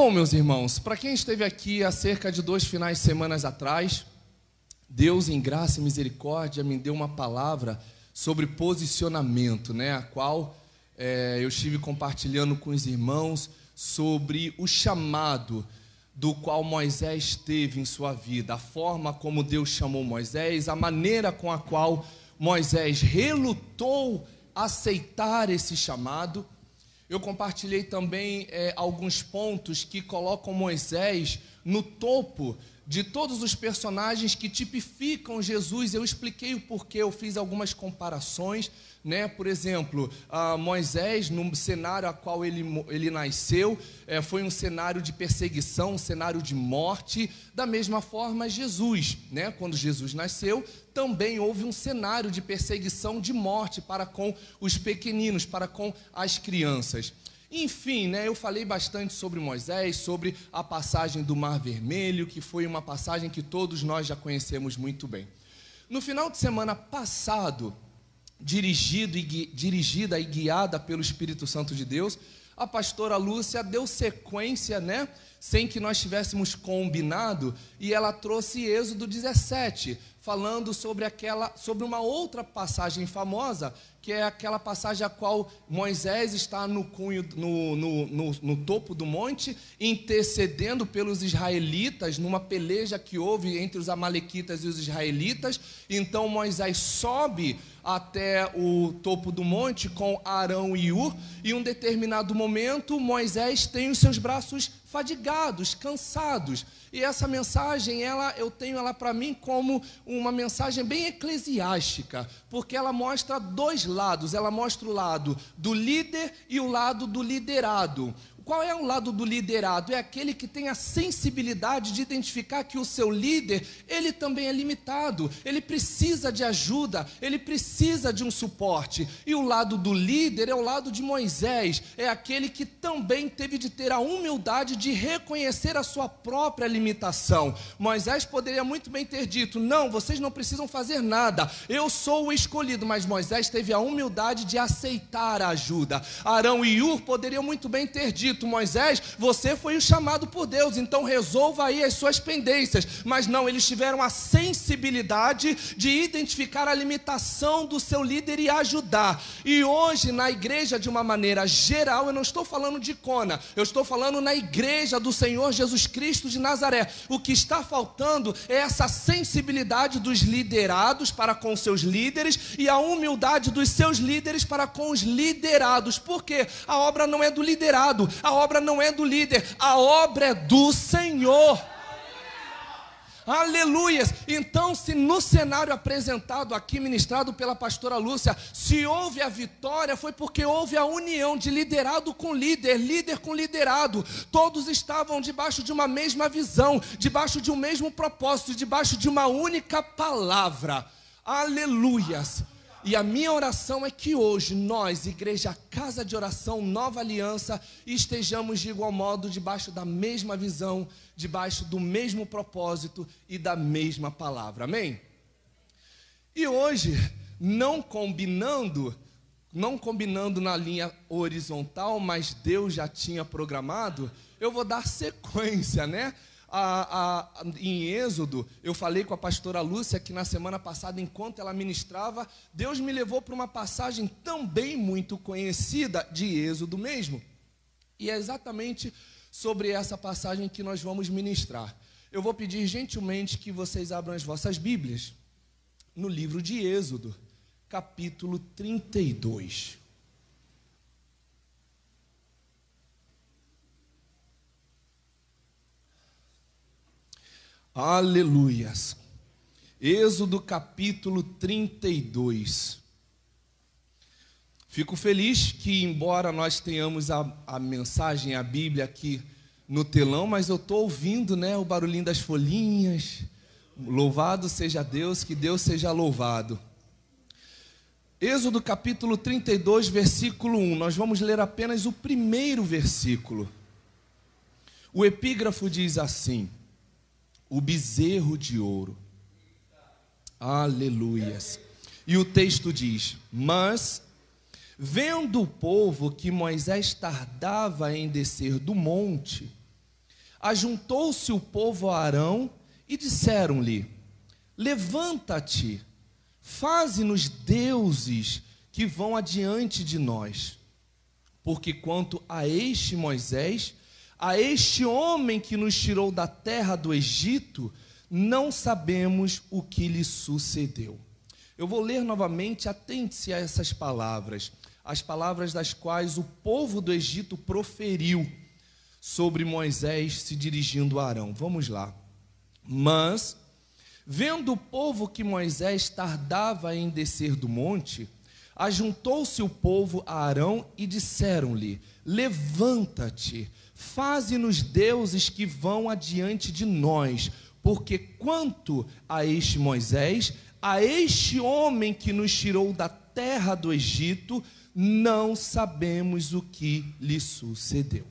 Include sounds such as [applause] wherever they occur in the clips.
Bom, meus irmãos, para quem esteve aqui há cerca de dois finais de semanas atrás, Deus, em graça e misericórdia, me deu uma palavra sobre posicionamento, né? A qual é, eu estive compartilhando com os irmãos sobre o chamado do qual Moisés teve em sua vida, a forma como Deus chamou Moisés, a maneira com a qual Moisés relutou aceitar esse chamado. Eu compartilhei também é, alguns pontos que colocam Moisés no topo de todos os personagens que tipificam Jesus. Eu expliquei o porquê, eu fiz algumas comparações né? Por exemplo, Moisés, no cenário a qual ele, ele nasceu, é, foi um cenário de perseguição, um cenário de morte. Da mesma forma, Jesus, né? Quando Jesus nasceu, também houve um cenário de perseguição, de morte para com os pequeninos, para com as crianças. Enfim, né, eu falei bastante sobre Moisés, sobre a passagem do Mar Vermelho, que foi uma passagem que todos nós já conhecemos muito bem. No final de semana passado, dirigido e, dirigida e guiada pelo Espírito Santo de Deus, a pastora Lúcia deu sequência, né? Sem que nós tivéssemos combinado, e ela trouxe Êxodo 17, falando sobre aquela, sobre uma outra passagem famosa, que é aquela passagem a qual Moisés está no, cunho, no, no, no, no topo do monte, intercedendo pelos israelitas, numa peleja que houve entre os amalequitas e os israelitas. Então Moisés sobe até o topo do monte com Arão e Ur, e um determinado momento Moisés tem os seus braços fadigados, cansados. E essa mensagem, ela eu tenho ela para mim como uma mensagem bem eclesiástica, porque ela mostra dois lados, ela mostra o lado do líder e o lado do liderado. Qual é o lado do liderado? É aquele que tem a sensibilidade de identificar que o seu líder, ele também é limitado, ele precisa de ajuda, ele precisa de um suporte. E o lado do líder é o lado de Moisés, é aquele que também teve de ter a humildade de reconhecer a sua própria limitação. Moisés poderia muito bem ter dito: "Não, vocês não precisam fazer nada. Eu sou o escolhido", mas Moisés teve a humildade de aceitar a ajuda. Arão e Ur poderiam muito bem ter dito: Moisés, você foi o chamado por Deus, então resolva aí as suas pendências. Mas não, eles tiveram a sensibilidade de identificar a limitação do seu líder e ajudar. E hoje, na igreja, de uma maneira geral, eu não estou falando de Cona, eu estou falando na igreja do Senhor Jesus Cristo de Nazaré. O que está faltando é essa sensibilidade dos liderados para com seus líderes e a humildade dos seus líderes para com os liderados. Porque a obra não é do liderado, a obra não é do líder, a obra é do Senhor. Aleluias! Então, se no cenário apresentado aqui, ministrado pela pastora Lúcia, se houve a vitória, foi porque houve a união de liderado com líder, líder com liderado. Todos estavam debaixo de uma mesma visão, debaixo de um mesmo propósito, debaixo de uma única palavra. Aleluias! E a minha oração é que hoje nós, Igreja Casa de Oração Nova Aliança, estejamos de igual modo debaixo da mesma visão, debaixo do mesmo propósito e da mesma palavra. Amém? E hoje, não combinando, não combinando na linha horizontal, mas Deus já tinha programado, eu vou dar sequência, né? A, a, em Êxodo, eu falei com a pastora Lúcia que na semana passada, enquanto ela ministrava, Deus me levou para uma passagem também muito conhecida de Êxodo mesmo. E é exatamente sobre essa passagem que nós vamos ministrar. Eu vou pedir gentilmente que vocês abram as vossas Bíblias no livro de Êxodo, capítulo 32. Aleluias. Êxodo capítulo 32. Fico feliz que, embora nós tenhamos a, a mensagem, a Bíblia aqui no telão, mas eu estou ouvindo né, o barulhinho das folhinhas. Louvado seja Deus, que Deus seja louvado. Êxodo capítulo 32, versículo 1. Nós vamos ler apenas o primeiro versículo. O epígrafo diz assim: o bezerro de ouro. Aleluias. E o texto diz: Mas, vendo o povo que Moisés tardava em descer do monte, Ajuntou-se o povo a Arão e disseram-lhe: Levanta-te, faze-nos deuses que vão adiante de nós. Porque quanto a este Moisés, a este homem que nos tirou da terra do Egito, não sabemos o que lhe sucedeu. Eu vou ler novamente, atente-se a essas palavras, as palavras das quais o povo do Egito proferiu sobre Moisés se dirigindo a Arão. Vamos lá. Mas, vendo o povo que Moisés tardava em descer do monte, ajuntou-se o povo a Arão e disseram-lhe: Levanta-te, faze-nos deuses que vão adiante de nós, porque quanto a este Moisés, a este homem que nos tirou da terra do Egito, não sabemos o que lhe sucedeu.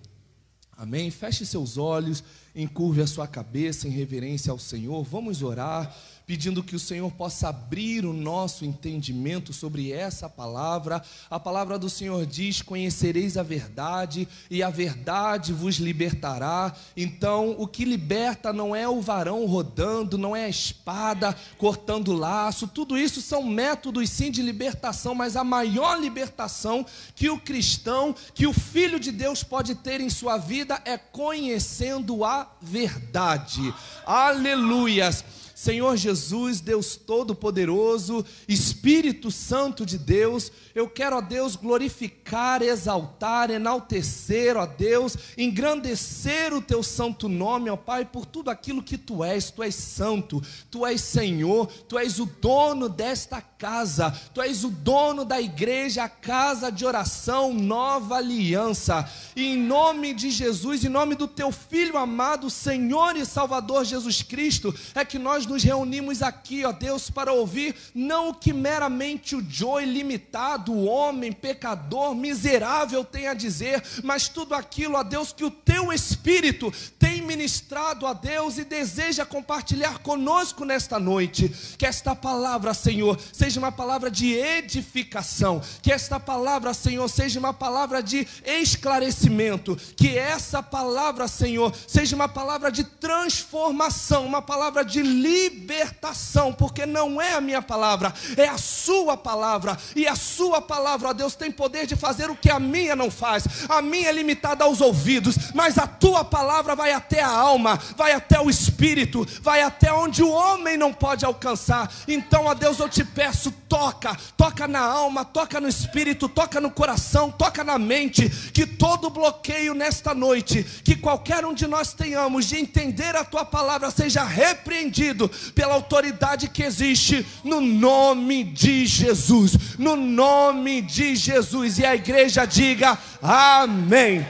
Amém? Feche seus olhos, encurve a sua cabeça em reverência ao Senhor. Vamos orar pedindo que o Senhor possa abrir o nosso entendimento sobre essa palavra. A palavra do Senhor diz: Conhecereis a verdade, e a verdade vos libertará. Então, o que liberta não é o varão rodando, não é a espada cortando laço, tudo isso são métodos sim de libertação, mas a maior libertação que o cristão, que o filho de Deus pode ter em sua vida é conhecendo a verdade. Aleluias. Senhor Jesus, Deus Todo-Poderoso, Espírito Santo de Deus, eu quero, ó Deus, glorificar, exaltar, enaltecer, ó Deus, engrandecer o teu santo nome, ó Pai, por tudo aquilo que tu és. Tu és santo, tu és Senhor, tu és o dono desta casa, tu és o dono da igreja, a casa de oração, nova aliança. E em nome de Jesus, em nome do teu filho amado, Senhor e Salvador Jesus Cristo, é que nós nos reunimos aqui, ó Deus, para ouvir não o que meramente o Joe limitado, o homem pecador, miserável tem a dizer, mas tudo aquilo, ó Deus, que o teu Espírito tem ministrado a Deus e deseja compartilhar conosco nesta noite. Que esta palavra, Senhor, seja uma palavra de edificação, que esta palavra, Senhor, seja uma palavra de esclarecimento, que essa palavra, Senhor, seja uma palavra de transformação, uma palavra de libertação, porque não é a minha palavra, é a sua palavra, e a sua palavra, ó Deus, tem poder de fazer o que a minha não faz. A minha é limitada aos ouvidos, mas a tua palavra vai até a alma, vai até o espírito, vai até onde o homem não pode alcançar. Então, ó Deus, eu te peço, toca, toca na alma, toca no espírito, toca no coração, toca na mente, que todo bloqueio nesta noite, que qualquer um de nós tenhamos de entender a tua palavra seja repreendido pela autoridade que existe no nome de Jesus. No nome de Jesus. E a igreja diga amém.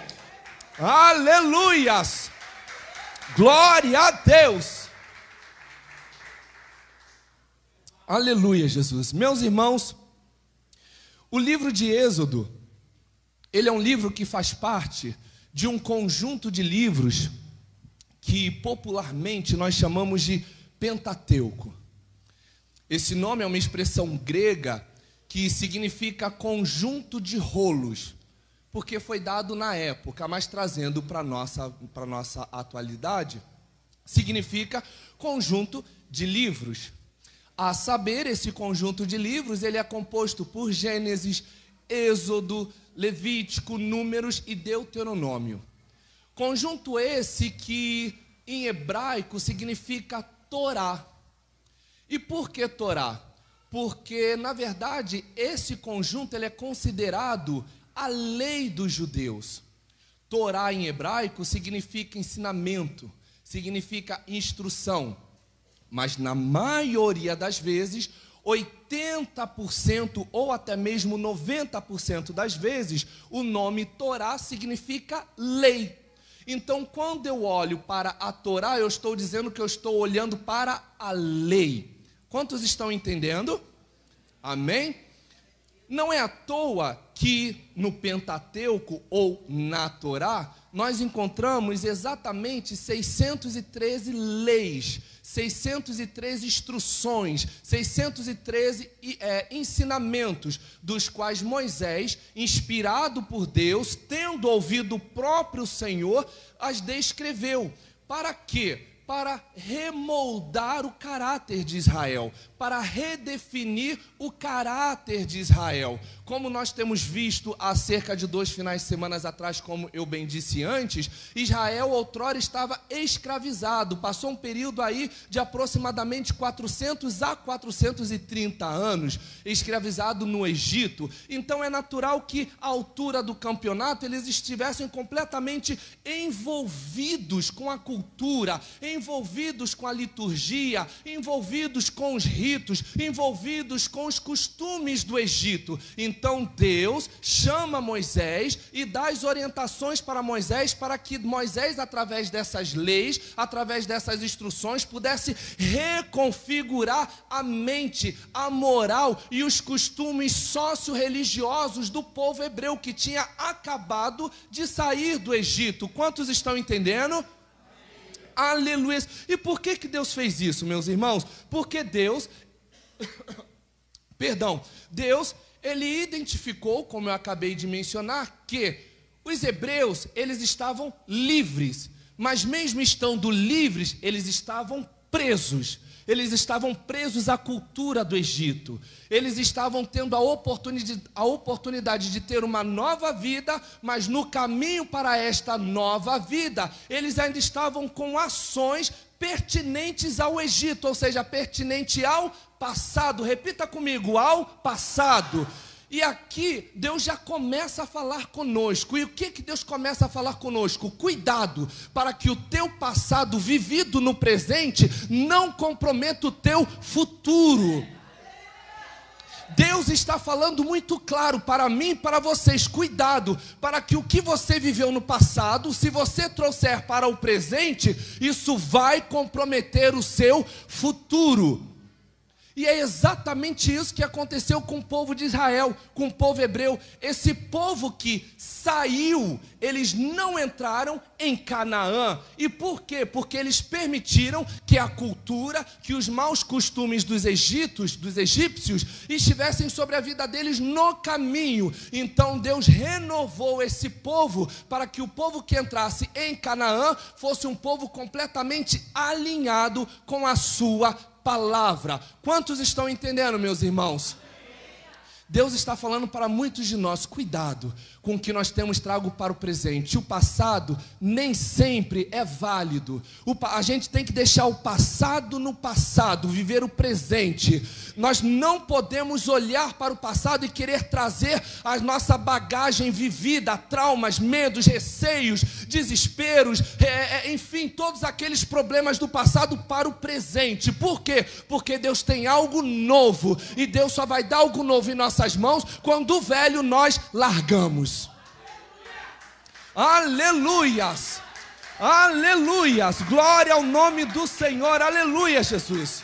Aleluias. Glória a Deus. Aleluia, Jesus. Meus irmãos, o livro de Êxodo, ele é um livro que faz parte de um conjunto de livros que popularmente nós chamamos de Pentateuco. Esse nome é uma expressão grega que significa conjunto de rolos, porque foi dado na época, mas trazendo para a nossa, nossa atualidade, significa conjunto de livros. A saber, esse conjunto de livros, ele é composto por Gênesis, Êxodo, Levítico, Números e Deuteronômio. Conjunto esse que em hebraico significa Torá. E por que Torá? Porque, na verdade, esse conjunto ele é considerado a lei dos judeus. Torá em hebraico significa ensinamento, significa instrução. Mas na maioria das vezes, 80% ou até mesmo 90% das vezes, o nome Torá significa lei. Então, quando eu olho para a Torá, eu estou dizendo que eu estou olhando para a lei. Quantos estão entendendo? Amém? não é à toa que no Pentateuco ou na Torá nós encontramos exatamente 613 leis, 613 instruções, 613 é, ensinamentos, dos quais Moisés, inspirado por Deus, tendo ouvido o próprio Senhor, as descreveu. Para quê? Para remoldar o caráter de Israel, para redefinir o caráter de Israel. Como nós temos visto há cerca de dois finais de semana atrás, como eu bem disse antes, Israel outrora estava escravizado, passou um período aí de aproximadamente 400 a 430 anos escravizado no Egito. Então é natural que à altura do campeonato eles estivessem completamente envolvidos com a cultura, envolvidos com a liturgia, envolvidos com os ritos envolvidos com os costumes do Egito. Então Deus chama Moisés e dá as orientações para Moisés para que Moisés, através dessas leis, através dessas instruções, pudesse reconfigurar a mente, a moral e os costumes socio-religiosos do povo hebreu que tinha acabado de sair do Egito. Quantos estão entendendo? Aleluia. E por que, que Deus fez isso, meus irmãos? Porque Deus, [coughs] perdão, Deus, ele identificou, como eu acabei de mencionar, que os hebreus, eles estavam livres, mas mesmo estando livres, eles estavam presos eles estavam presos à cultura do Egito, eles estavam tendo a oportunidade, a oportunidade de ter uma nova vida, mas no caminho para esta nova vida, eles ainda estavam com ações pertinentes ao Egito, ou seja, pertinente ao passado. Repita comigo, ao passado. E aqui Deus já começa a falar conosco. E o que que Deus começa a falar conosco? Cuidado para que o teu passado vivido no presente não comprometa o teu futuro. Deus está falando muito claro para mim e para vocês: cuidado, para que o que você viveu no passado, se você trouxer para o presente, isso vai comprometer o seu futuro. E é exatamente isso que aconteceu com o povo de Israel, com o povo hebreu. Esse povo que saiu, eles não entraram em Canaã. E por quê? Porque eles permitiram que a cultura, que os maus costumes dos egípcios, dos egípcios, estivessem sobre a vida deles no caminho. Então Deus renovou esse povo para que o povo que entrasse em Canaã fosse um povo completamente alinhado com a sua palavra. Quantos estão entendendo, meus irmãos? Deus está falando para muitos de nós: cuidado com o que nós temos trago para o presente. O passado nem sempre é válido. O, a gente tem que deixar o passado no passado, viver o presente. Nós não podemos olhar para o passado e querer trazer a nossa bagagem vivida, traumas, medos, receios, desesperos, é, é, enfim, todos aqueles problemas do passado para o presente. Por quê? Porque Deus tem algo novo e Deus só vai dar algo novo em nossas mãos quando o velho nós largamos. Aleluias! Aleluias! Glória ao nome do Senhor. Aleluia, Jesus.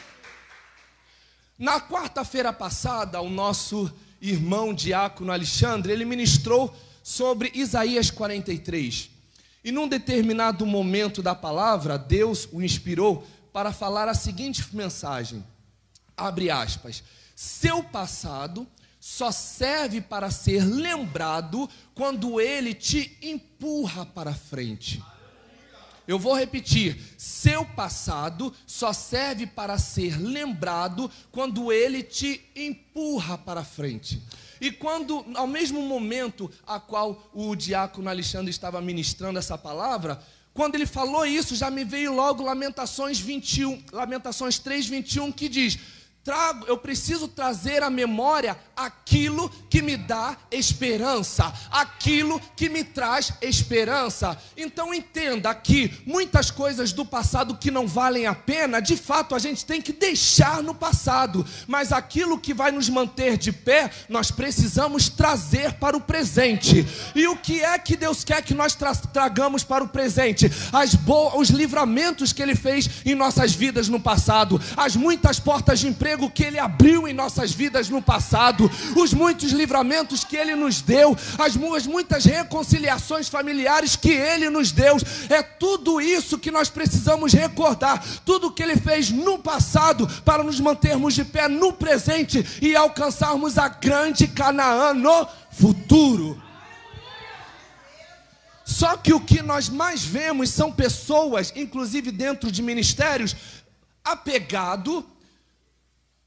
Na quarta-feira passada, o nosso irmão diácono Alexandre, ele ministrou sobre Isaías 43. E num determinado momento da palavra, Deus o inspirou para falar a seguinte mensagem: abre aspas. Seu passado só serve para ser lembrado quando ele te empurra para frente. Eu vou repetir: seu passado só serve para ser lembrado quando ele te empurra para frente. E quando, ao mesmo momento a qual o diácono Alexandre estava ministrando essa palavra, quando ele falou isso, já me veio logo Lamentações 21, Lamentações 3, 21, que diz: trago, eu preciso trazer à memória aquilo que me dá esperança, aquilo que me traz esperança. Então entenda que muitas coisas do passado que não valem a pena, de fato a gente tem que deixar no passado, mas aquilo que vai nos manter de pé, nós precisamos trazer para o presente. E o que é que Deus quer que nós tra tragamos para o presente? As os livramentos que ele fez em nossas vidas no passado, as muitas portas de emprego emprego que Ele abriu em nossas vidas no passado, os muitos livramentos que Ele nos deu, as muitas reconciliações familiares que Ele nos deu. É tudo isso que nós precisamos recordar, tudo que Ele fez no passado para nos mantermos de pé no presente e alcançarmos a grande Canaã no futuro. Só que o que nós mais vemos são pessoas, inclusive dentro de ministérios, apegado,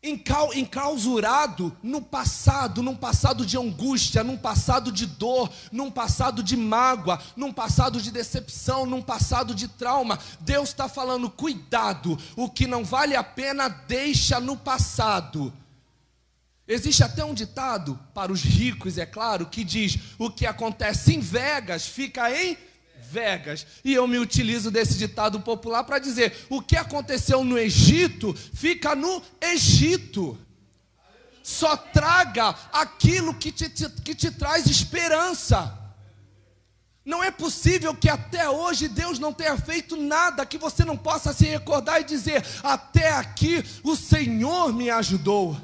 enclausurado no passado, num passado de angústia, num passado de dor, num passado de mágoa, num passado de decepção, num passado de trauma. Deus está falando: cuidado, o que não vale a pena, deixa no passado. Existe até um ditado para os ricos, é claro, que diz: o que acontece em Vegas fica em Vegas. E eu me utilizo desse ditado popular para dizer: o que aconteceu no Egito fica no Egito. Só traga aquilo que te, te, que te traz esperança. Não é possível que até hoje Deus não tenha feito nada que você não possa se recordar e dizer: até aqui o Senhor me ajudou.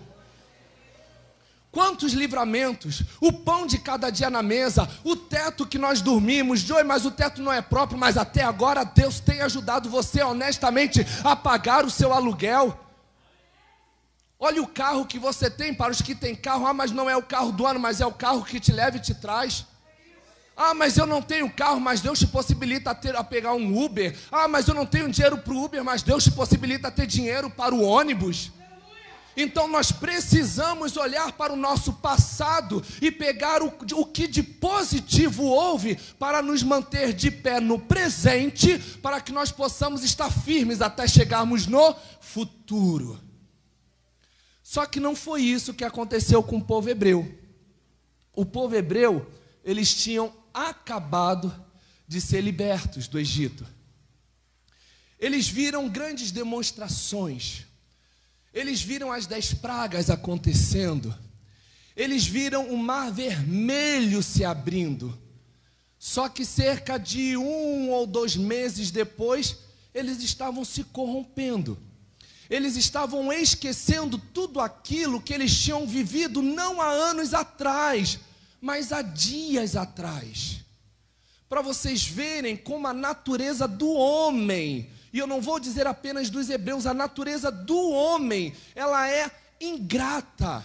Quantos livramentos, o pão de cada dia na mesa, o teto que nós dormimos, Joey, mas o teto não é próprio, mas até agora Deus tem ajudado você honestamente a pagar o seu aluguel. Olha o carro que você tem, para os que têm carro, ah, mas não é o carro do ano, mas é o carro que te leva e te traz. Ah, mas eu não tenho carro, mas Deus te possibilita a, ter, a pegar um Uber. Ah, mas eu não tenho dinheiro para o Uber, mas Deus te possibilita ter dinheiro para o ônibus. Então nós precisamos olhar para o nosso passado e pegar o, o que de positivo houve para nos manter de pé no presente, para que nós possamos estar firmes até chegarmos no futuro. Só que não foi isso que aconteceu com o povo hebreu. O povo hebreu, eles tinham acabado de ser libertos do Egito. Eles viram grandes demonstrações eles viram as dez pragas acontecendo. Eles viram o mar vermelho se abrindo. Só que cerca de um ou dois meses depois, eles estavam se corrompendo. Eles estavam esquecendo tudo aquilo que eles tinham vivido não há anos atrás, mas há dias atrás. Para vocês verem como a natureza do homem e eu não vou dizer apenas dos hebreus, a natureza do homem, ela é ingrata.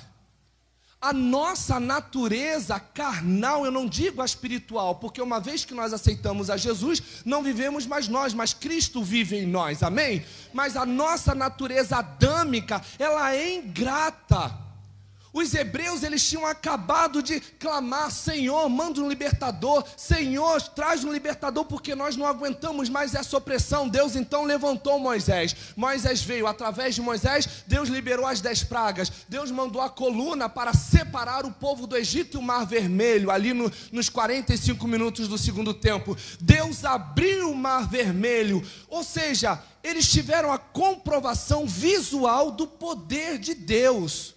A nossa natureza carnal, eu não digo a espiritual, porque uma vez que nós aceitamos a Jesus, não vivemos mais nós, mas Cristo vive em nós, amém? Mas a nossa natureza adâmica, ela é ingrata. Os hebreus eles tinham acabado de clamar: Senhor, manda um libertador, Senhor, traz um libertador, porque nós não aguentamos mais essa opressão. Deus então levantou Moisés. Moisés veio, através de Moisés, Deus liberou as dez pragas. Deus mandou a coluna para separar o povo do Egito e o Mar Vermelho, ali no, nos 45 minutos do segundo tempo. Deus abriu o Mar Vermelho, ou seja, eles tiveram a comprovação visual do poder de Deus.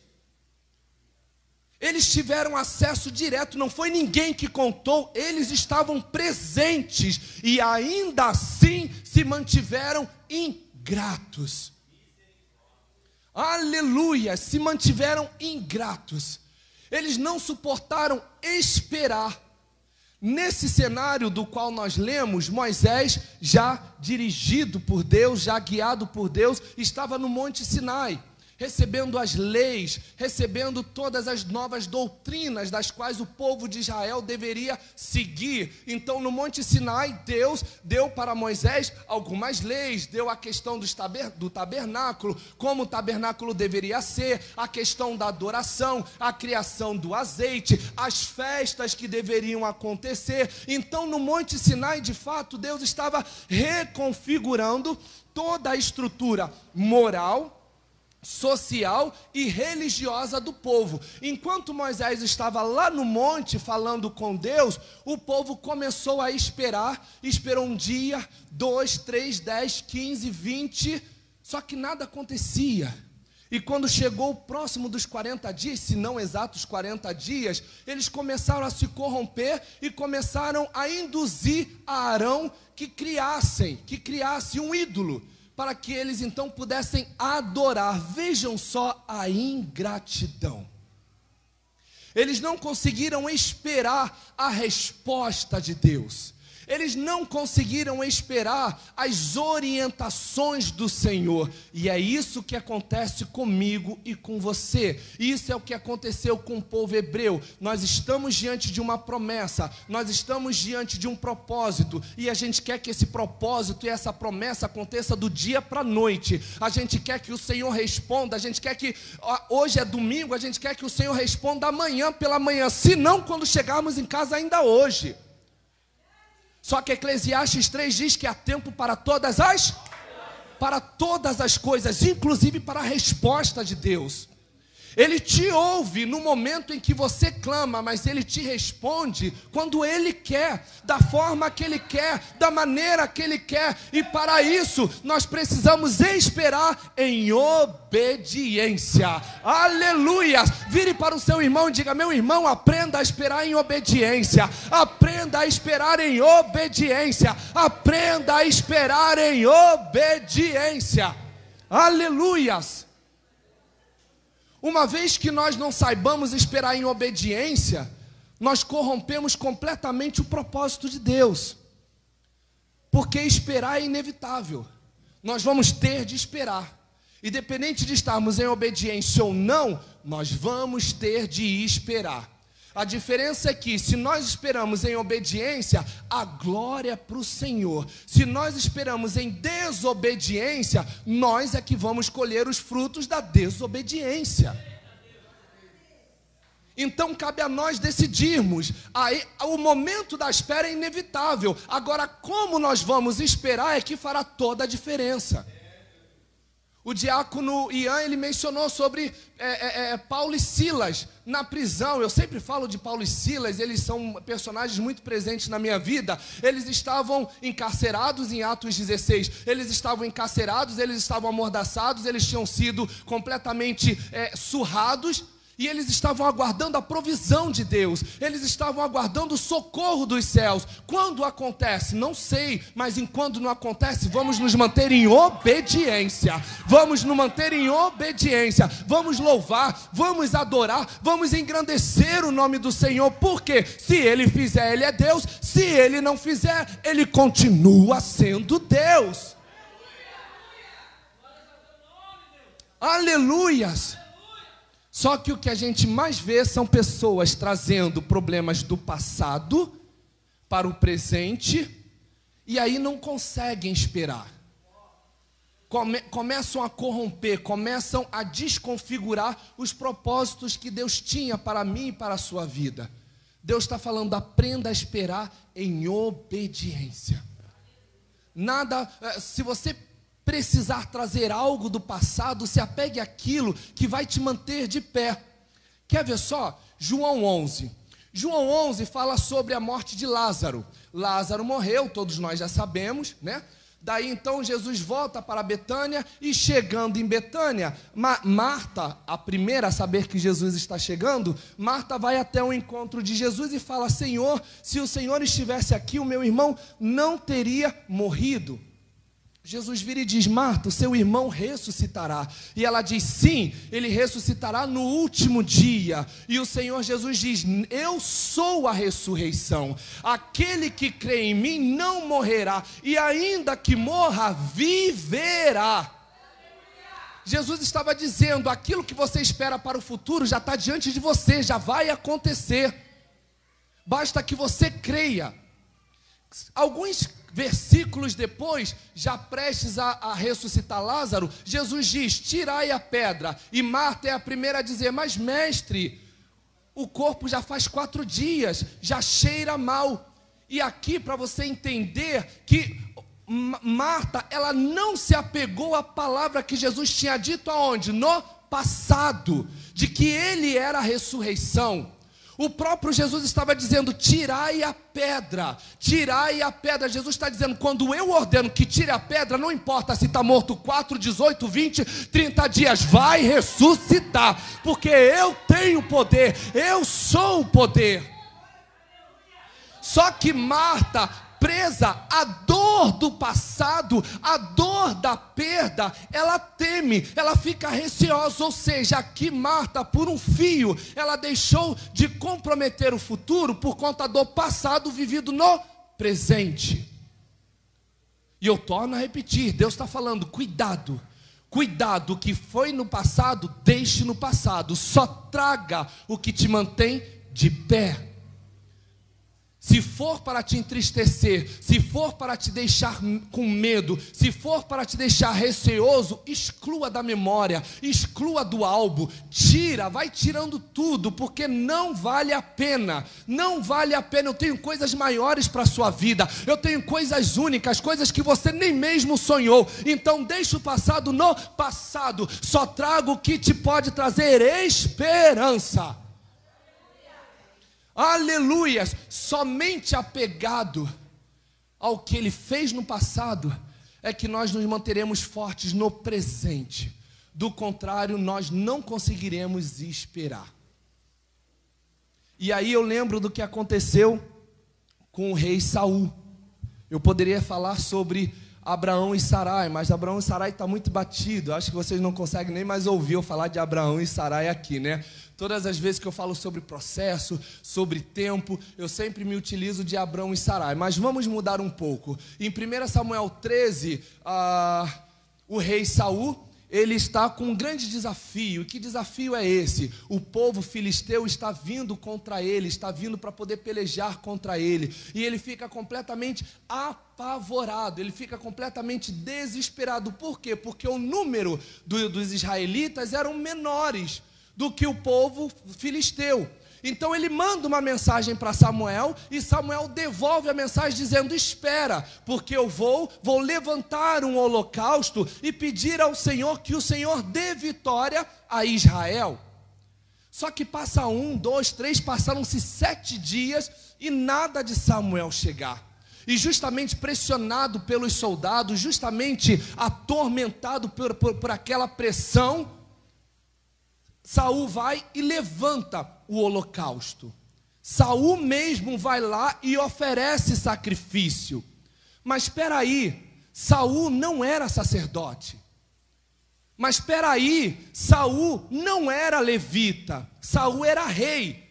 Eles tiveram acesso direto, não foi ninguém que contou, eles estavam presentes e ainda assim se mantiveram ingratos. Aleluia! Se mantiveram ingratos. Eles não suportaram esperar. Nesse cenário do qual nós lemos, Moisés, já dirigido por Deus, já guiado por Deus, estava no Monte Sinai recebendo as leis, recebendo todas as novas doutrinas das quais o povo de Israel deveria seguir. Então, no Monte Sinai, Deus deu para Moisés algumas leis, deu a questão do tabernáculo, como o tabernáculo deveria ser, a questão da adoração, a criação do azeite, as festas que deveriam acontecer. Então, no Monte Sinai, de fato, Deus estava reconfigurando toda a estrutura moral social e religiosa do povo. Enquanto Moisés estava lá no monte falando com Deus, o povo começou a esperar, esperou um dia, dois, três, dez, quinze, vinte, só que nada acontecia. E quando chegou próximo dos 40 dias, se não exatos 40 dias, eles começaram a se corromper e começaram a induzir a Arão que criassem, que criasse um ídolo para que eles então pudessem adorar. Vejam só a ingratidão. Eles não conseguiram esperar a resposta de Deus eles não conseguiram esperar as orientações do Senhor. E é isso que acontece comigo e com você. Isso é o que aconteceu com o povo hebreu. Nós estamos diante de uma promessa, nós estamos diante de um propósito, e a gente quer que esse propósito e essa promessa aconteça do dia para a noite. A gente quer que o Senhor responda, a gente quer que hoje é domingo, a gente quer que o Senhor responda amanhã pela manhã, se não quando chegarmos em casa ainda hoje. Só que Eclesiastes 3 diz que há tempo para todas as para todas as coisas, inclusive para a resposta de Deus. Ele te ouve no momento em que você clama, mas ele te responde quando ele quer, da forma que ele quer, da maneira que ele quer, e para isso nós precisamos esperar em obediência. Aleluia! Vire para o seu irmão e diga: Meu irmão, aprenda a esperar em obediência. Aprenda a esperar em obediência. Aprenda a esperar em obediência. Aleluias! Uma vez que nós não saibamos esperar em obediência, nós corrompemos completamente o propósito de Deus. Porque esperar é inevitável. Nós vamos ter de esperar. Independente de estarmos em obediência ou não, nós vamos ter de esperar. A diferença é que, se nós esperamos em obediência, a glória é para o Senhor. Se nós esperamos em desobediência, nós é que vamos colher os frutos da desobediência. Então cabe a nós decidirmos. Aí, o momento da espera é inevitável. Agora, como nós vamos esperar é que fará toda a diferença. O diácono Ian ele mencionou sobre é, é, é, Paulo e Silas na prisão. Eu sempre falo de Paulo e Silas, eles são personagens muito presentes na minha vida. Eles estavam encarcerados em Atos 16, eles estavam encarcerados, eles estavam amordaçados, eles tinham sido completamente é, surrados e eles estavam aguardando a provisão de Deus, eles estavam aguardando o socorro dos céus. Quando acontece? Não sei, mas enquanto não acontece, vamos nos manter em obediência, vamos nos manter em obediência, vamos louvar, vamos adorar, vamos engrandecer o nome do Senhor, porque se Ele fizer, Ele é Deus, se Ele não fizer, Ele continua sendo Deus. Aleluias. Só que o que a gente mais vê são pessoas trazendo problemas do passado para o presente e aí não conseguem esperar. Come, começam a corromper, começam a desconfigurar os propósitos que Deus tinha para mim e para a sua vida. Deus está falando, aprenda a esperar em obediência. Nada, eh, se você precisar trazer algo do passado, se apegue àquilo que vai te manter de pé. Quer ver só? João 11. João 11 fala sobre a morte de Lázaro. Lázaro morreu, todos nós já sabemos, né? Daí então Jesus volta para Betânia e chegando em Betânia, Ma Marta, a primeira a saber que Jesus está chegando, Marta vai até o encontro de Jesus e fala: Senhor, se o Senhor estivesse aqui, o meu irmão não teria morrido. Jesus vira e diz: Marta, o seu irmão ressuscitará. E ela diz: Sim, ele ressuscitará no último dia. E o Senhor Jesus diz: Eu sou a ressurreição. Aquele que crê em mim não morrerá, e ainda que morra, viverá. Jesus estava dizendo: aquilo que você espera para o futuro já está diante de você, já vai acontecer. Basta que você creia. Alguns versículos depois, já prestes a, a, ressuscitar Lázaro, Jesus diz: Tirai a pedra. E Marta é a primeira a dizer: Mas, mestre, o corpo já faz quatro dias, já cheira mal. E aqui, para você entender que Marta, ela não se apegou à palavra que Jesus tinha dito aonde? No passado, de que ele era a ressurreição. O próprio Jesus estava dizendo: tirai a pedra, tirai a pedra. Jesus está dizendo: quando eu ordeno que tire a pedra, não importa se está morto 4, 18, 20, 30 dias, vai ressuscitar, porque eu tenho poder, eu sou o poder. Só que Marta, presa à dor do passado, a dor da perda, ela teme, ela fica receosa. Ou seja, aqui Marta, por um fio, ela deixou de comprometer o futuro por conta do passado vivido no presente. E eu torno a repetir: Deus está falando, cuidado. Cuidado, o que foi no passado, deixe no passado. Só traga o que te mantém de pé. Se for para te entristecer, se for para te deixar com medo, se for para te deixar receoso, exclua da memória, exclua do álbum, tira, vai tirando tudo, porque não vale a pena. Não vale a pena. Eu tenho coisas maiores para a sua vida, eu tenho coisas únicas, coisas que você nem mesmo sonhou. Então, deixa o passado no passado, só trago o que te pode trazer esperança. Aleluias! Somente apegado ao que ele fez no passado é que nós nos manteremos fortes no presente. Do contrário, nós não conseguiremos esperar. E aí eu lembro do que aconteceu com o rei Saul. Eu poderia falar sobre Abraão e Sarai, mas Abraão e Sarai está muito batido. Acho que vocês não conseguem nem mais ouvir eu falar de Abraão e Sarai aqui, né? Todas as vezes que eu falo sobre processo, sobre tempo, eu sempre me utilizo de Abraão e Sarai. Mas vamos mudar um pouco. Em 1 Samuel 13, ah, o rei Saul ele está com um grande desafio. Que desafio é esse? O povo filisteu está vindo contra ele, está vindo para poder pelejar contra ele. E ele fica completamente apavorado, ele fica completamente desesperado. Por quê? Porque o número do, dos israelitas eram menores do que o povo filisteu. Então ele manda uma mensagem para Samuel e Samuel devolve a mensagem dizendo: "Espera, porque eu vou, vou levantar um holocausto e pedir ao Senhor que o Senhor dê vitória a Israel." Só que passa um, dois, três, passaram-se sete dias e nada de Samuel chegar. E justamente pressionado pelos soldados, justamente atormentado por, por, por aquela pressão, Saul vai e levanta o holocausto. Saul mesmo vai lá e oferece sacrifício. Mas espera aí, Saul não era sacerdote. Mas espera aí, Saul não era levita. Saul era rei.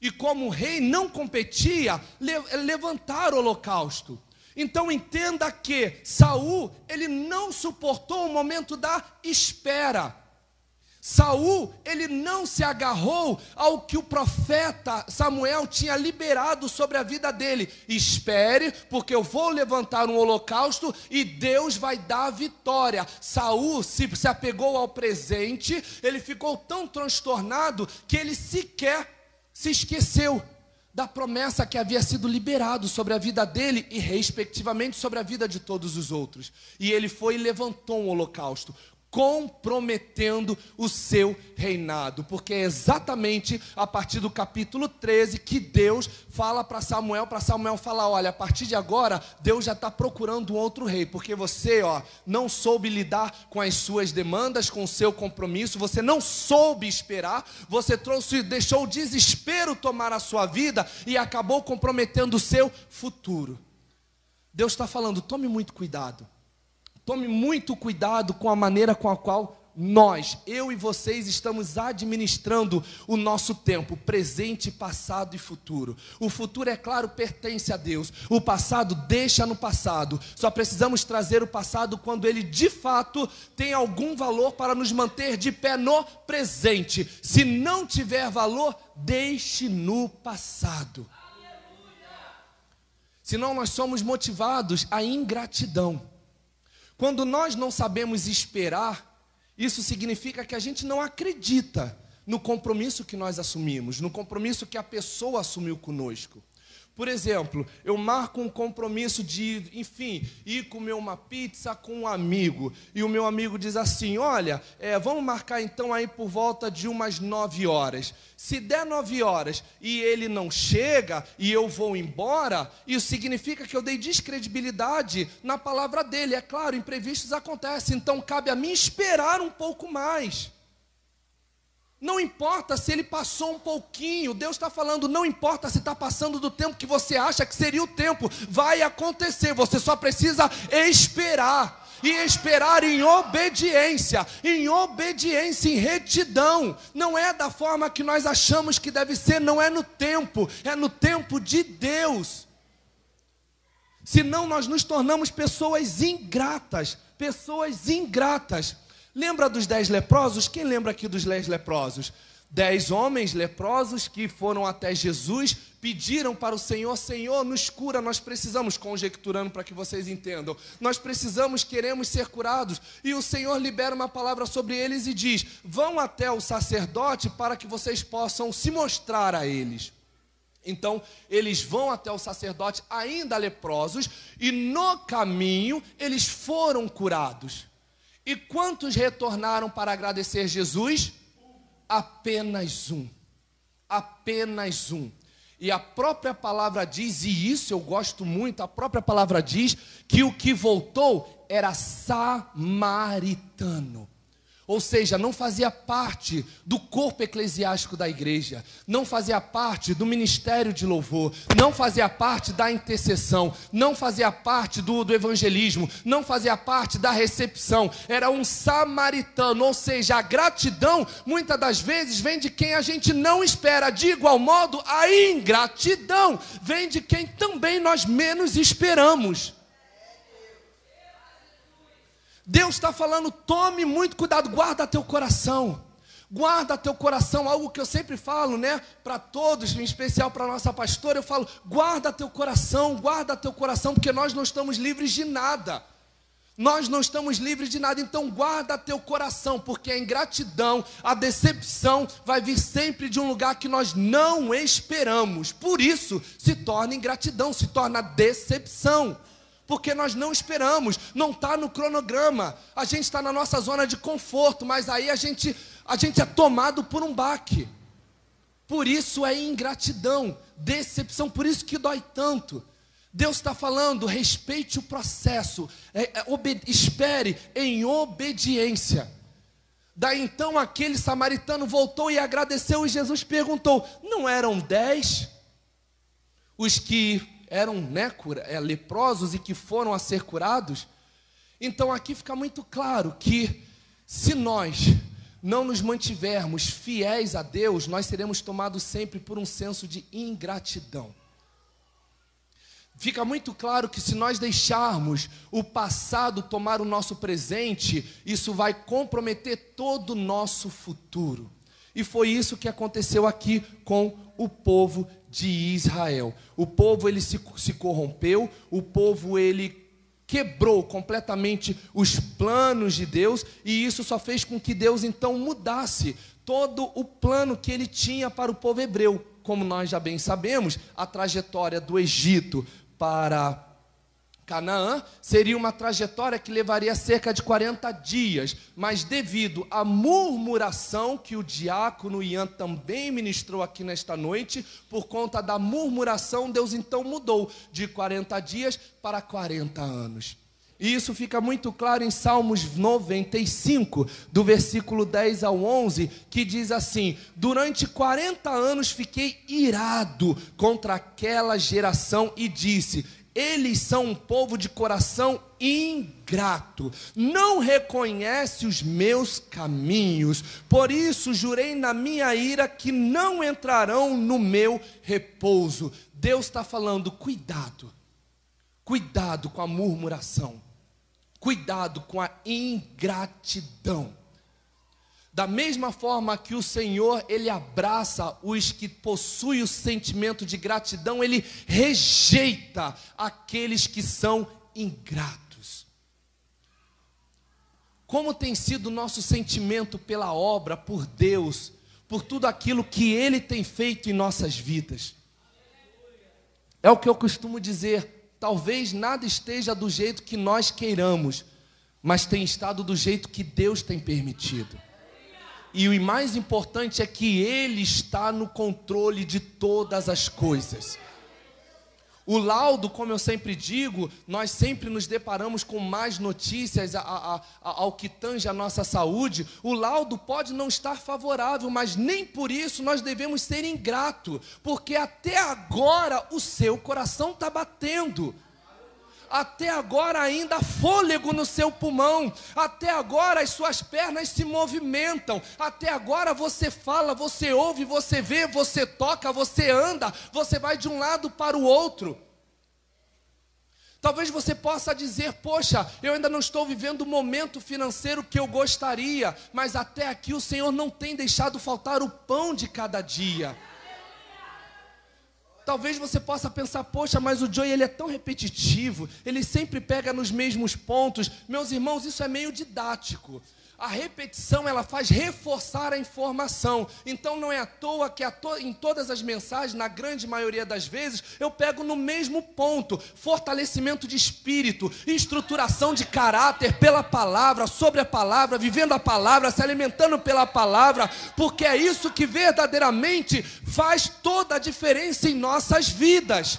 E como rei não competia levantar o holocausto. Então entenda que Saul, ele não suportou o momento da espera. Saul, ele não se agarrou ao que o profeta Samuel tinha liberado sobre a vida dele. Espere, porque eu vou levantar um holocausto e Deus vai dar vitória. Saul se, se apegou ao presente, ele ficou tão transtornado que ele sequer se esqueceu da promessa que havia sido liberado sobre a vida dele e respectivamente sobre a vida de todos os outros. E ele foi e levantou um holocausto comprometendo o seu reinado, porque é exatamente a partir do capítulo 13 que Deus fala para Samuel, para Samuel falar: olha, a partir de agora, Deus já está procurando um outro rei, porque você, ó, não soube lidar com as suas demandas, com o seu compromisso, você não soube esperar, você trouxe, deixou o desespero tomar a sua vida e acabou comprometendo o seu futuro. Deus está falando: tome muito cuidado. Tome muito cuidado com a maneira com a qual nós, eu e vocês, estamos administrando o nosso tempo, presente, passado e futuro. O futuro, é claro, pertence a Deus. O passado deixa no passado. Só precisamos trazer o passado quando ele de fato tem algum valor para nos manter de pé no presente. Se não tiver valor, deixe no passado. Senão nós somos motivados à ingratidão. Quando nós não sabemos esperar, isso significa que a gente não acredita no compromisso que nós assumimos, no compromisso que a pessoa assumiu conosco. Por exemplo, eu marco um compromisso de, enfim, ir comer uma pizza com um amigo. E o meu amigo diz assim: Olha, é, vamos marcar então aí por volta de umas nove horas. Se der nove horas e ele não chega e eu vou embora, isso significa que eu dei descredibilidade na palavra dele. É claro, imprevistos acontecem, então cabe a mim esperar um pouco mais. Não importa se ele passou um pouquinho, Deus está falando, não importa se está passando do tempo que você acha que seria o tempo, vai acontecer, você só precisa esperar. E esperar em obediência, em obediência, em retidão. Não é da forma que nós achamos que deve ser, não é no tempo, é no tempo de Deus. Senão nós nos tornamos pessoas ingratas, pessoas ingratas. Lembra dos dez leprosos? Quem lembra aqui dos dez leprosos? Dez homens leprosos que foram até Jesus, pediram para o Senhor: Senhor, nos cura, nós precisamos, conjecturando para que vocês entendam, nós precisamos, queremos ser curados. E o Senhor libera uma palavra sobre eles e diz: Vão até o sacerdote para que vocês possam se mostrar a eles. Então, eles vão até o sacerdote, ainda leprosos, e no caminho eles foram curados. E quantos retornaram para agradecer Jesus? Apenas um. Apenas um. E a própria palavra diz, e isso eu gosto muito, a própria palavra diz que o que voltou era samaritano. Ou seja, não fazia parte do corpo eclesiástico da igreja, não fazia parte do ministério de louvor, não fazia parte da intercessão, não fazia parte do, do evangelismo, não fazia parte da recepção, era um samaritano. Ou seja, a gratidão muitas das vezes vem de quem a gente não espera, de igual modo, a ingratidão vem de quem também nós menos esperamos. Deus está falando, tome muito cuidado, guarda teu coração. Guarda teu coração, algo que eu sempre falo, né? Para todos, em especial para nossa pastora, eu falo: guarda teu coração, guarda teu coração, porque nós não estamos livres de nada. Nós não estamos livres de nada, então guarda teu coração, porque a ingratidão, a decepção vai vir sempre de um lugar que nós não esperamos. Por isso, se torna ingratidão, se torna decepção porque nós não esperamos, não está no cronograma. A gente está na nossa zona de conforto, mas aí a gente, a gente é tomado por um baque. Por isso é ingratidão, decepção, por isso que dói tanto. Deus está falando, respeite o processo, é, é, espere em obediência. Daí então aquele samaritano voltou e agradeceu, e Jesus perguntou: Não eram dez os que eram né, é, leprosos e que foram a ser curados. Então aqui fica muito claro que se nós não nos mantivermos fiéis a Deus, nós seremos tomados sempre por um senso de ingratidão. Fica muito claro que se nós deixarmos o passado tomar o nosso presente, isso vai comprometer todo o nosso futuro. E foi isso que aconteceu aqui com o povo de Israel. O povo ele se, se corrompeu, o povo ele quebrou completamente os planos de Deus e isso só fez com que Deus então mudasse todo o plano que ele tinha para o povo hebreu. Como nós já bem sabemos, a trajetória do Egito para Canaã seria uma trajetória que levaria cerca de 40 dias, mas devido à murmuração que o diácono Ian também ministrou aqui nesta noite, por conta da murmuração, Deus então mudou de 40 dias para 40 anos. E isso fica muito claro em Salmos 95, do versículo 10 ao 11, que diz assim: Durante 40 anos fiquei irado contra aquela geração e disse: eles são um povo de coração ingrato, não reconhece os meus caminhos, por isso jurei na minha ira que não entrarão no meu repouso. Deus está falando, cuidado, cuidado com a murmuração, cuidado com a ingratidão. Da mesma forma que o Senhor, ele abraça os que possuem o sentimento de gratidão, ele rejeita aqueles que são ingratos. Como tem sido o nosso sentimento pela obra, por Deus, por tudo aquilo que ele tem feito em nossas vidas? É o que eu costumo dizer, talvez nada esteja do jeito que nós queiramos, mas tem estado do jeito que Deus tem permitido. E o mais importante é que Ele está no controle de todas as coisas. O laudo, como eu sempre digo, nós sempre nos deparamos com mais notícias a, a, a, ao que tange a nossa saúde. O laudo pode não estar favorável, mas nem por isso nós devemos ser ingrato, porque até agora o seu coração está batendo até agora ainda há fôlego no seu pulmão, até agora as suas pernas se movimentam, até agora você fala, você ouve, você vê, você toca, você anda, você vai de um lado para o outro. Talvez você possa dizer: Poxa, eu ainda não estou vivendo o momento financeiro que eu gostaria, mas até aqui o Senhor não tem deixado faltar o pão de cada dia. Talvez você possa pensar, poxa, mas o Joey ele é tão repetitivo, ele sempre pega nos mesmos pontos. Meus irmãos, isso é meio didático. A repetição ela faz reforçar a informação. Então não é à toa que to em todas as mensagens, na grande maioria das vezes, eu pego no mesmo ponto: fortalecimento de espírito, estruturação de caráter pela palavra, sobre a palavra, vivendo a palavra, se alimentando pela palavra, porque é isso que verdadeiramente faz toda a diferença em nossas vidas.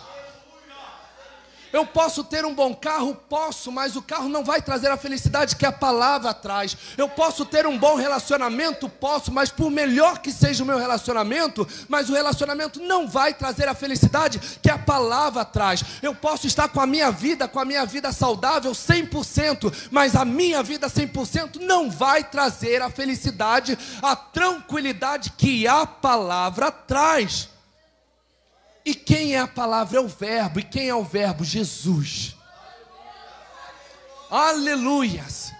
Eu posso ter um bom carro? Posso, mas o carro não vai trazer a felicidade que a palavra traz. Eu posso ter um bom relacionamento? Posso, mas por melhor que seja o meu relacionamento, mas o relacionamento não vai trazer a felicidade que a palavra traz. Eu posso estar com a minha vida, com a minha vida saudável 100%, mas a minha vida 100% não vai trazer a felicidade, a tranquilidade que a palavra traz. E quem é a palavra? É o Verbo. E quem é o Verbo? Jesus. Aleluias.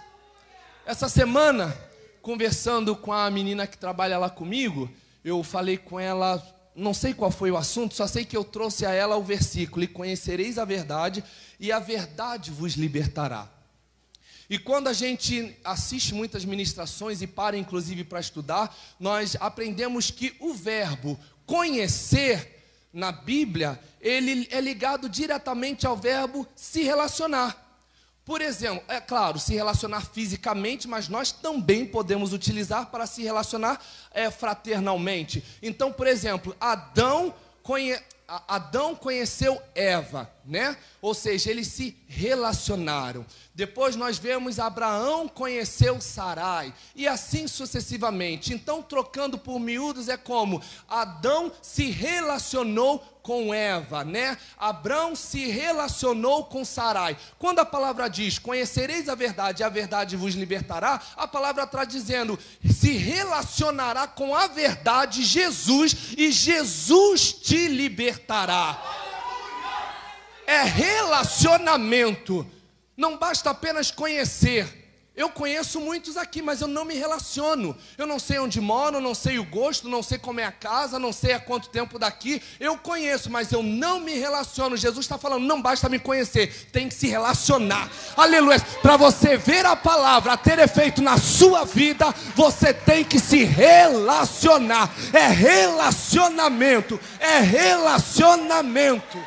Essa semana, conversando com a menina que trabalha lá comigo, eu falei com ela, não sei qual foi o assunto, só sei que eu trouxe a ela o versículo: E conhecereis a verdade, e a verdade vos libertará. E quando a gente assiste muitas ministrações e para inclusive para estudar, nós aprendemos que o verbo conhecer na Bíblia, ele é ligado diretamente ao verbo se relacionar. Por exemplo, é claro, se relacionar fisicamente, mas nós também podemos utilizar para se relacionar é, fraternalmente. Então, por exemplo, Adão, conhe... Adão conheceu Eva, né? Ou seja, eles se relacionaram. Depois nós vemos Abraão conheceu Sarai e assim sucessivamente. Então, trocando por miúdos é como Adão se relacionou com Eva, né? Abraão se relacionou com Sarai. Quando a palavra diz: "Conhecereis a verdade, e a verdade vos libertará", a palavra está dizendo: se relacionará com a verdade Jesus e Jesus te libertará. É relacionamento. Não basta apenas conhecer. Eu conheço muitos aqui, mas eu não me relaciono. Eu não sei onde moro, não sei o gosto, não sei como é a casa, não sei há quanto tempo daqui. Eu conheço, mas eu não me relaciono. Jesus está falando, não basta me conhecer, tem que se relacionar. Aleluia. Para você ver a palavra ter efeito na sua vida, você tem que se relacionar. É relacionamento, é relacionamento.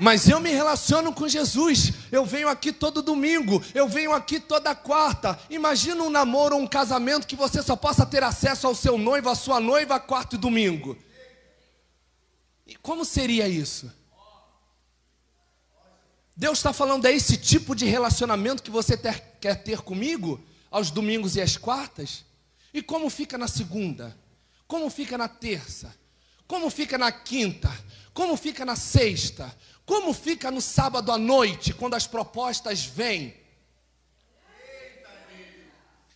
Mas eu me relaciono com Jesus. Eu venho aqui todo domingo, eu venho aqui toda quarta. Imagina um namoro um casamento que você só possa ter acesso ao seu noivo, à sua noiva, quarto e domingo. E como seria isso? Deus está falando, é esse tipo de relacionamento que você ter, quer ter comigo, aos domingos e às quartas? E como fica na segunda? Como fica na terça? Como fica na quinta? Como fica na sexta? Como fica no sábado à noite, quando as propostas vêm?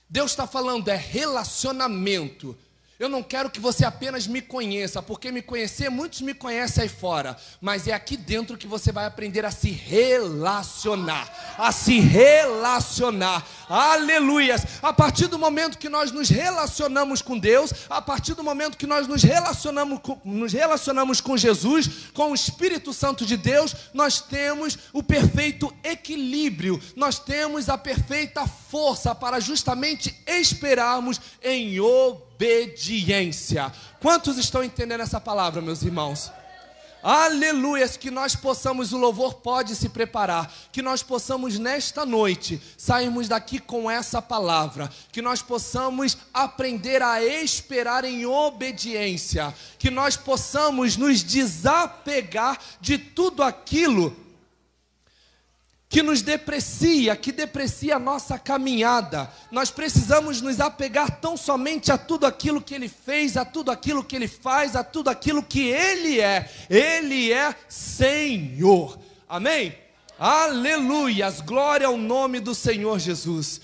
Deus está falando, é relacionamento. Eu não quero que você apenas me conheça, porque me conhecer, muitos me conhecem aí fora, mas é aqui dentro que você vai aprender a se relacionar, a se relacionar. Aleluias! A partir do momento que nós nos relacionamos com Deus, a partir do momento que nós nos relacionamos com, nos relacionamos com Jesus, com o Espírito Santo de Deus, nós temos o perfeito equilíbrio, nós temos a perfeita força para justamente esperarmos em obediência obediência. Quantos estão entendendo essa palavra, meus irmãos? Aleluias, que nós possamos, o louvor pode se preparar, que nós possamos nesta noite sairmos daqui com essa palavra, que nós possamos aprender a esperar em obediência, que nós possamos nos desapegar de tudo aquilo que nos deprecia, que deprecia a nossa caminhada. Nós precisamos nos apegar tão somente a tudo aquilo que Ele fez, a tudo aquilo que Ele faz, a tudo aquilo que Ele é. Ele é Senhor. Amém? Aleluias, glória ao nome do Senhor Jesus.